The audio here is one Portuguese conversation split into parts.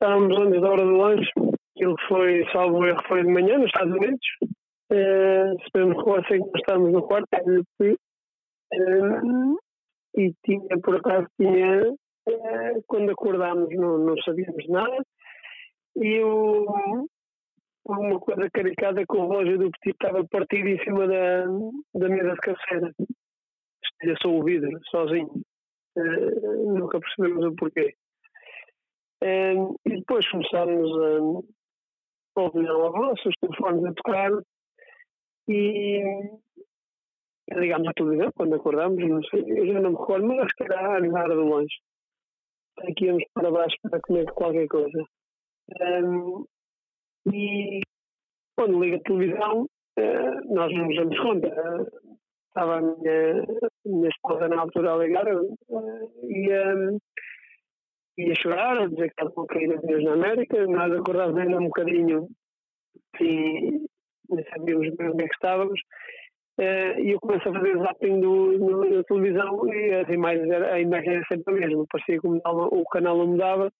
estávamos antes da hora do lanche, aquilo foi, salvo erro, foi de manhã nos Estados Unidos. Uh, se bem recordo, sei que estávamos no quarto, uh, e tinha, por acaso, tinha, uh, quando acordámos não, não sabíamos nada, e eu, uma coisa caricada que o relógio do Petit estava partido em cima da, da mesa de cabeceira. Estilha só o vidro, sozinho. Uh, nunca percebemos o porquê. E depois começámos a ouvir a voz, os telefones a tocar e ligámos à televisão quando acordámos, não sei, eu já não me recordo, mas acho que era a do lanche. Aqui íamos para baixo para comer qualquer coisa. Um, e quando liga a televisão, uh, nós não nos damos conta. Uh, estava a minha, minha esposa na altura a ligar uh, e ia chorar, a dizer que estava com caída de Deus na América. Nós acordávamos ainda um bocadinho e não sabíamos bem onde é que estávamos. Uh, e eu começo a fazer zapping do, no, na televisão e as imagens a imagem era sempre a mesma, parecia que o canal não mudava.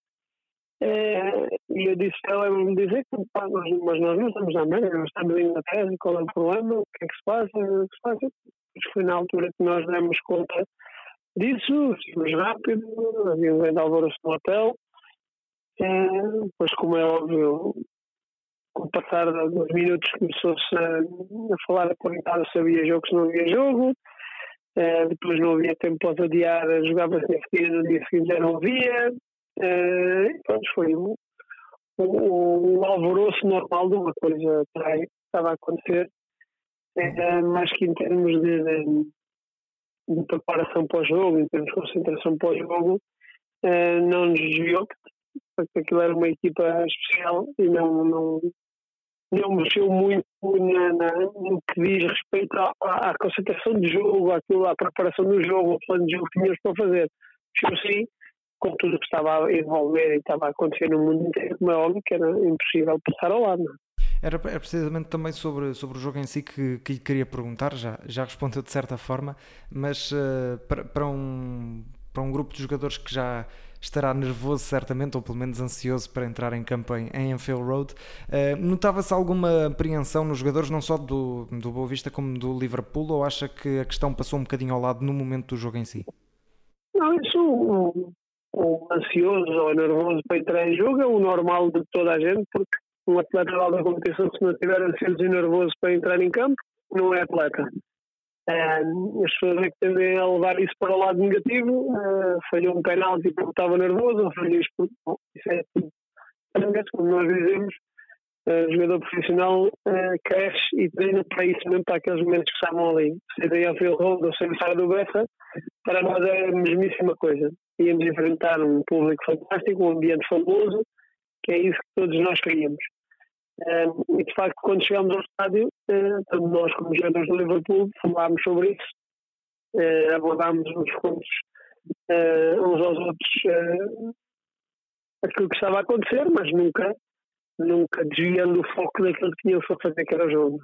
Uh, e eu disse ela me dizer que pá, nós, mas nós não estamos na América, nós estamos em Inglaterra, qual é o problema, o que é que se passa, o que se passa. Foi na altura que nós demos conta disso, fomos rápido, havia um grande alvoroço no hotel. Depois, como é óbvio, com o passar dos minutos começou-se a, a, falar a perguntar se havia jogo, se não havia jogo. Uh, depois não havia tempo para adiar, jogava-se na seguida, no dia seguinte já não havia. Uh, pronto, foi um, um, alvoroço normal de uma coisa que estava a acontecer, uh, mais que em termos de, de, de, preparação para o jogo, em termos de concentração para o jogo, uh, não nos desviou, porque aquilo era uma equipa especial e não, não, não mexeu muito na, na, no que diz respeito à, à, concentração de jogo, àquilo, à preparação do jogo, ao plano de jogo que tínhamos para fazer. Mexeu sim com tudo o que estava a envolver e estava a acontecer no mundo inteiro, como é óbvio que era impossível passar ao lado. Não? Era, era precisamente também sobre, sobre o jogo em si que, que lhe queria perguntar, já, já respondeu de certa forma, mas uh, para, para, um, para um grupo de jogadores que já estará nervoso certamente, ou pelo menos ansioso para entrar em campo em, em Anfield Road. Uh, Notava-se alguma apreensão nos jogadores, não só do, do Boa Vista como do Liverpool, ou acha que a questão passou um bocadinho ao lado no momento do jogo em si? Não, isso um ansioso ou nervoso para entrar em jogo é o normal de toda a gente, porque um atleta da competição, se não estiver ansioso e nervoso para entrar em campo, não é atleta. Uh, as pessoas é que tendem a levar isso para o lado negativo, uh, falhou um penalti porque estava nervoso, ou falhou isto porque. Bom, isso é tudo. Como nós dizemos, uh, jogador profissional uh, cresce e treina para isso mesmo, para aqueles momentos que estavam ali. Seja ao Phil Road ou seja sair do Bessa, para nós é a mesmíssima coisa. Íamos enfrentar um público fantástico, um ambiente famoso, é isso que todos nós queríamos. Uh, e de facto, quando chegámos ao estádio, uh, nós como os jogadores do Liverpool falámos sobre isso, uh, abordámos uns pontos uns aos outros aquilo que estava a acontecer, mas nunca, nunca desviando o foco daquilo que tínhamos para fazer, que era o jogo.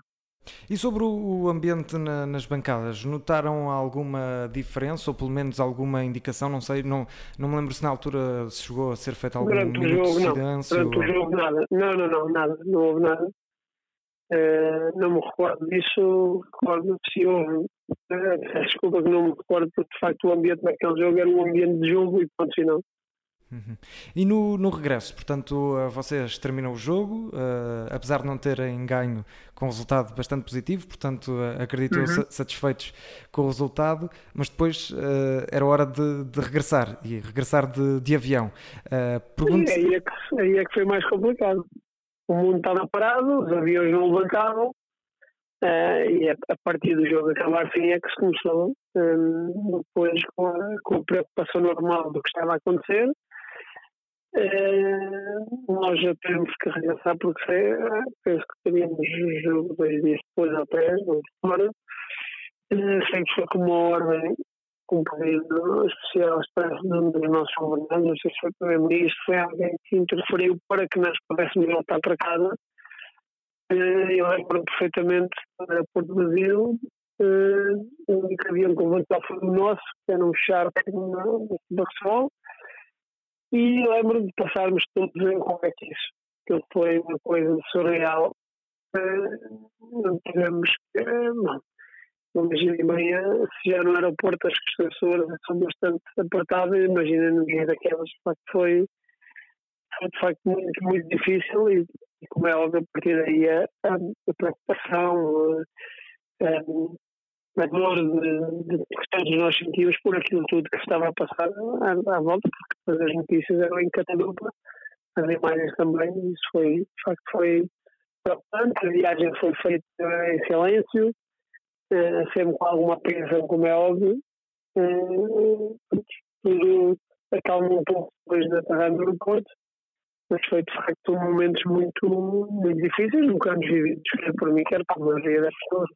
E sobre o ambiente na, nas bancadas, notaram alguma diferença ou pelo menos alguma indicação? Não sei, não, não me lembro se na altura se chegou a ser feito algum Durante minuto jogo, de silêncio. Não. Durante ou... o jogo nada. Não, não, não, nada. Não houve nada. Uh, não me recordo disso. Recordo se houve. Uh, desculpa que não me recordo porque de facto o ambiente naquele jogo era um ambiente de jogo e ponto final. Uhum. E no, no regresso, portanto, eh, vocês terminam o jogo, uh, apesar de não terem ganho com um resultado bastante positivo, portanto, uh, acredito uhum. satisfeitos com o resultado, mas depois uh, era hora de, de, regressar e regressar de, de avião. Pergunto... Aí, é que, aí é que foi mais complicado. O mundo estava parado, os aviões não levantavam, e a, a, partir do jogo acabar sim é que se começou um, depois com a, com a preocupação normal do que estava a acontecer eh, nós já temos que regressar porque sei, penso que teríamos jogo dois dias depois ou três, ou fora. Uh, sei que foi com uma ordem com um pedido especial expresso de um dos nossos governantes, não sei se foi o Primeiro-Ministro, foi alguém que interferiu para que nós pudéssemos voltar para casa. Uh, eu lembro perfeitamente para Porto Brasil, o único avião que levantou foi o nosso, que era um charter de Barcelona E lembro de passarmos todos em Cometis, que foi uma coisa surreal. Uh, não tivemos. Uh, não. Imagina amanhã, se já no aeroporto as pessoas são bastante apertadas, imagina dia daquelas. De facto, foi, foi de facto muito, muito difícil e, e como é óbvio, a partir daí a, a, a preocupação, a, a dor de, de, que todos nós sentimos por aquilo tudo que estava a passar à, à volta, porque as notícias eram em catadupla, as imagens também, isso foi, de facto, foi preocupante. A viagem foi feita em silêncio, eh, sempre com alguma apreensão, como é óbvio. Eh, tudo acalmou um pouco depois da parada no aeroporto, mas foi de facto momentos muito, muito difíceis, nunca nos vividos, quer por mim, quer por a maioria das pessoas.